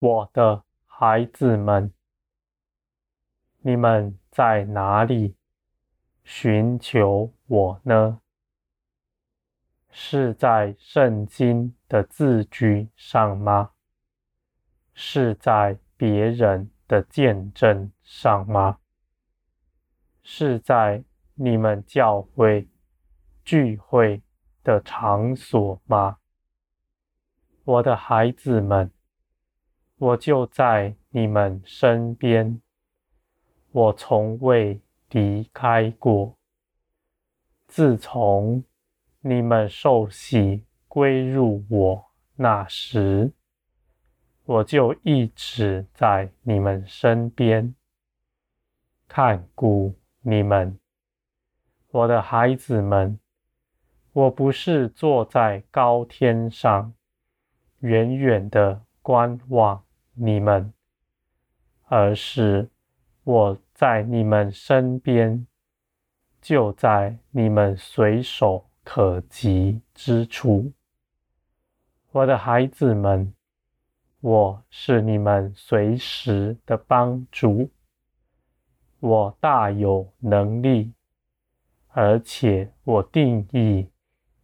我的孩子们，你们在哪里寻求我呢？是在圣经的字句上吗？是在别人的见证上吗？是在你们教会聚会的场所吗？我的孩子们，我就在你们身边，我从未离开过。自从你们受洗归入我那时，我就一直在你们身边，看顾你们，我的孩子们。我不是坐在高天上，远远的观望你们，而是我在你们身边，就在你们随手可及之处，我的孩子们，我是你们随时的帮助。我大有能力，而且我定义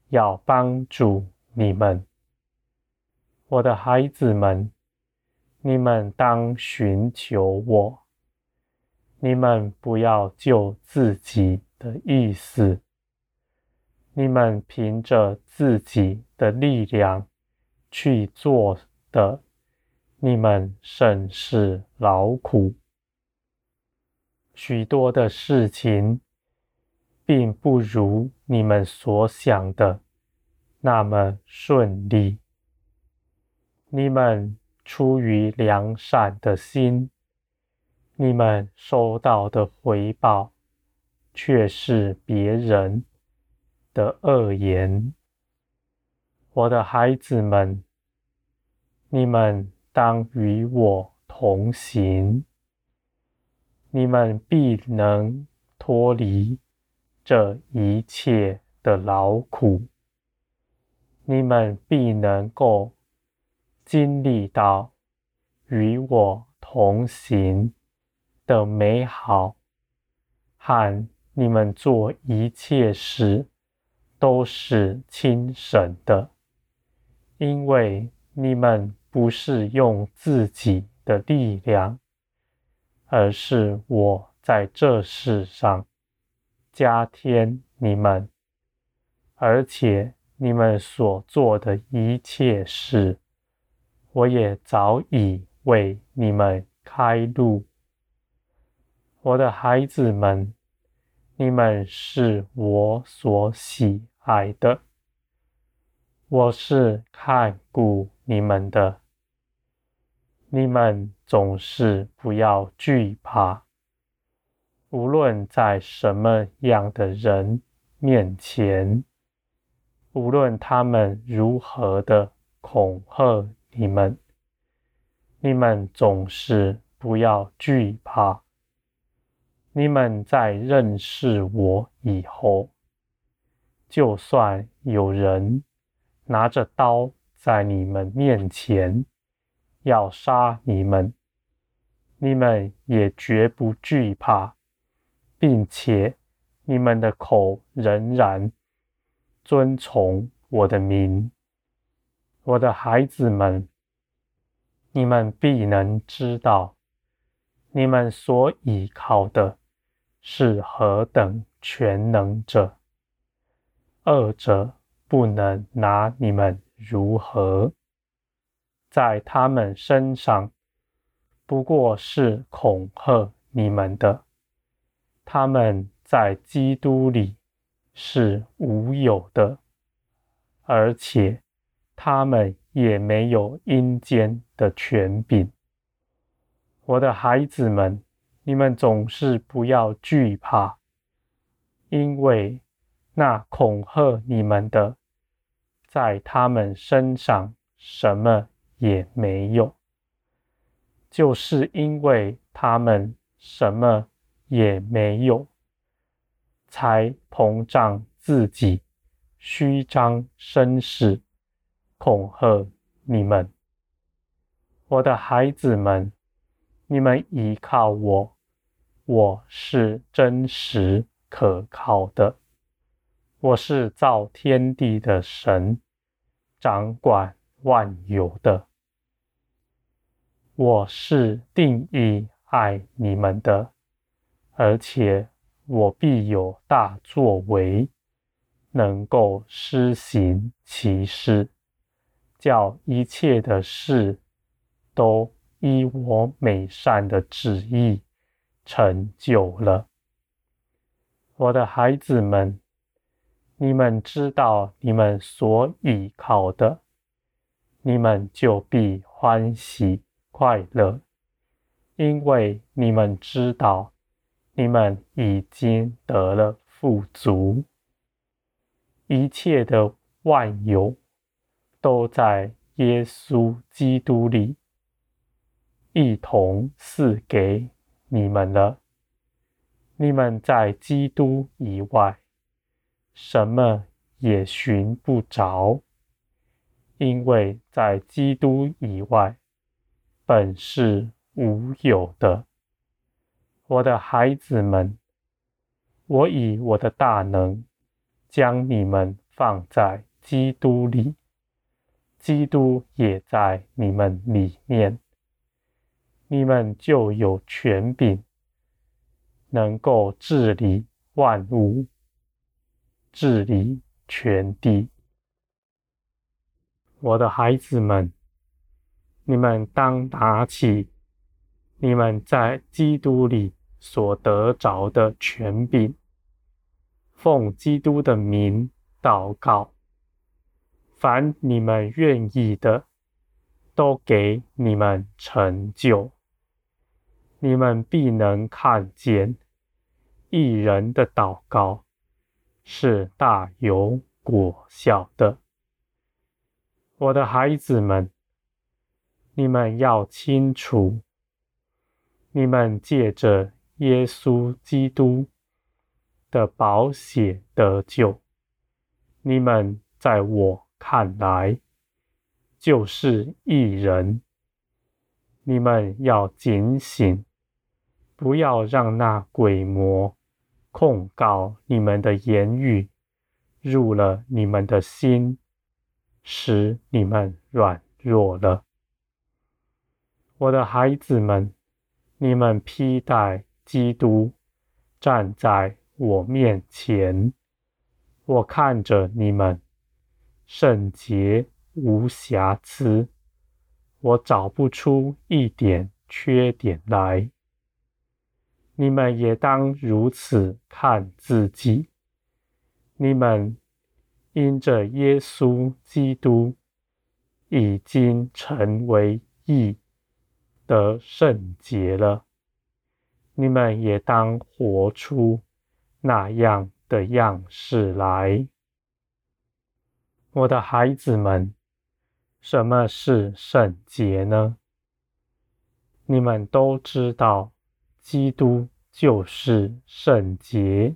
要帮助你们，我的孩子们，你们当寻求我，你们不要就自己的意思。你们凭着自己的力量去做的，你们甚是劳苦。许多的事情，并不如你们所想的那么顺利。你们出于良善的心，你们收到的回报，却是别人的恶言，我的孩子们，你们当与我同行，你们必能脱离这一切的劳苦，你们必能够经历到与我同行的美好，和你们做一切事。都是亲神的，因为你们不是用自己的力量，而是我在这世上加添你们，而且你们所做的一切事，我也早已为你们开路。我的孩子们。你们是我所喜爱的，我是看顾你们的。你们总是不要惧怕，无论在什么样的人面前，无论他们如何的恐吓你们，你们总是不要惧怕。你们在认识我以后，就算有人拿着刀在你们面前要杀你们，你们也绝不惧怕，并且你们的口仍然遵从我的名。我的孩子们，你们必能知道，你们所倚靠的。是何等全能者，二者不能拿你们如何，在他们身上不过是恐吓你们的。他们在基督里是无有的，而且他们也没有阴间的权柄。我的孩子们。你们总是不要惧怕，因为那恐吓你们的，在他们身上什么也没有，就是因为他们什么也没有，才膨胀自己，虚张声势，恐吓你们。我的孩子们，你们依靠我，我是真实可靠的。我是造天地的神，掌管万有的。我是定义爱你们的，而且我必有大作为，能够施行其事，叫一切的事都依我美善的旨意成就了。我的孩子们。你们知道你们所倚靠的，你们就必欢喜快乐，因为你们知道你们已经得了富足，一切的万有都在耶稣基督里一同赐给你们了。你们在基督以外。什么也寻不着，因为在基督以外，本是无有的。我的孩子们，我以我的大能将你们放在基督里，基督也在你们里面，你们就有权柄，能够治理万物。治理全地，我的孩子们，你们当拿起你们在基督里所得着的权柄，奉基督的名祷告，凡你们愿意的，都给你们成就。你们必能看见一人的祷告。是大有果效的，我的孩子们，你们要清楚，你们借着耶稣基督的宝血得救，你们在我看来就是一人。你们要警醒，不要让那鬼魔。控告你们的言语入了你们的心，使你们软弱了。我的孩子们，你们披戴基督，站在我面前，我看着你们圣洁无瑕疵，我找不出一点缺点来。你们也当如此看自己。你们因着耶稣基督已经成为义，得圣洁了。你们也当活出那样的样式来。我的孩子们，什么是圣洁呢？你们都知道。基督就是圣洁。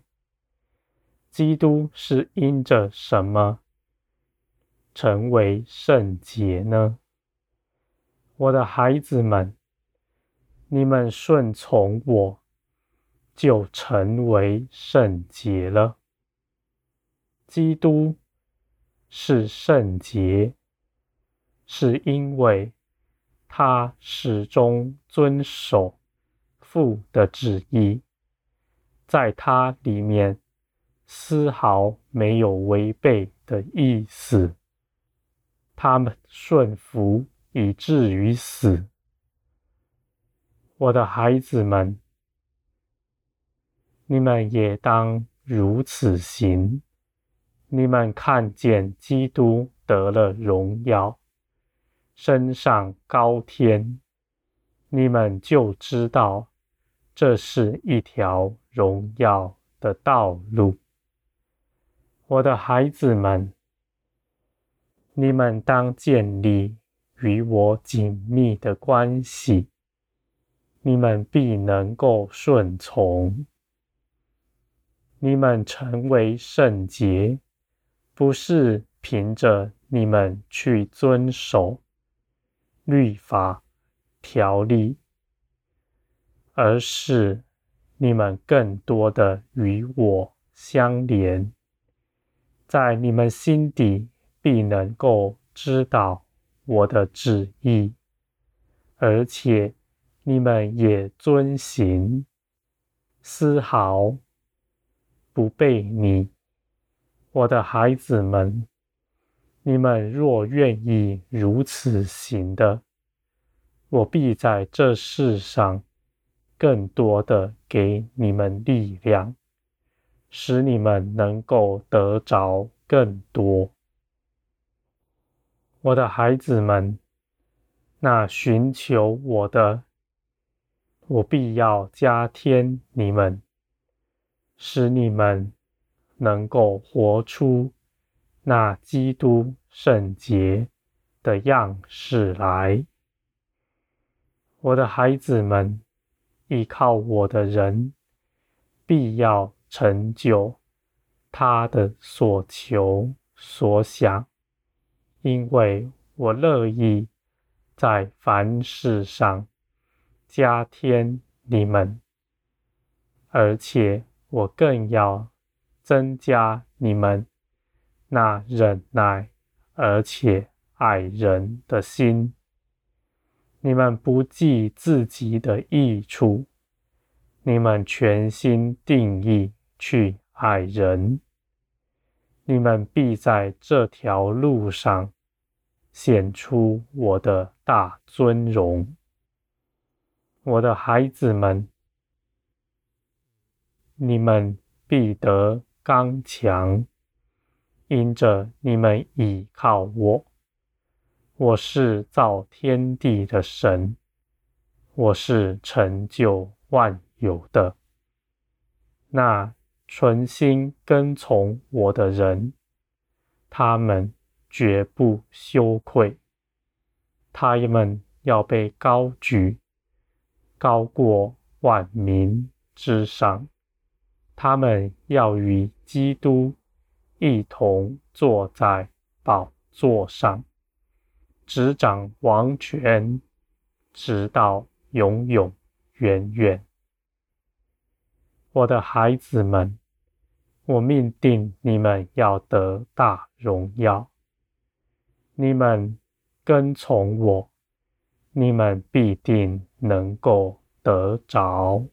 基督是因着什么成为圣洁呢？我的孩子们，你们顺从我，就成为圣洁了。基督是圣洁，是因为他始终遵守。父的旨意，在他里面丝毫没有违背的意思。他们顺服以至于死。我的孩子们，你们也当如此行。你们看见基督得了荣耀，升上高天，你们就知道。这是一条荣耀的道路，我的孩子们，你们当建立与我紧密的关系，你们必能够顺从。你们成为圣洁，不是凭着你们去遵守律法条例，而是你们更多的与我相连，在你们心底必能够知道我的旨意，而且你们也遵行，丝毫不悖逆。我的孩子们，你们若愿意如此行的，我必在这世上更多的给你们力量，使你们能够得着更多。我的孩子们，那寻求我的，我必要加添你们，使你们。能够活出那基督圣洁的样式来，我的孩子们，依靠我的人必要成就他的所求所想，因为我乐意在凡事上加添你们，而且我更要。增加你们那忍耐而且爱人的心。你们不计自己的益处，你们全心定义去爱人。你们必在这条路上显出我的大尊荣。我的孩子们，你们必得。刚强，因着你们倚靠我，我是造天地的神，我是成就万有的。那存心跟从我的人，他们绝不羞愧，他们要被高举，高过万民之上。他们要与基督一同坐在宝座上，执掌王权，直到永永远远。我的孩子们，我命定你们要得大荣耀。你们跟从我，你们必定能够得着。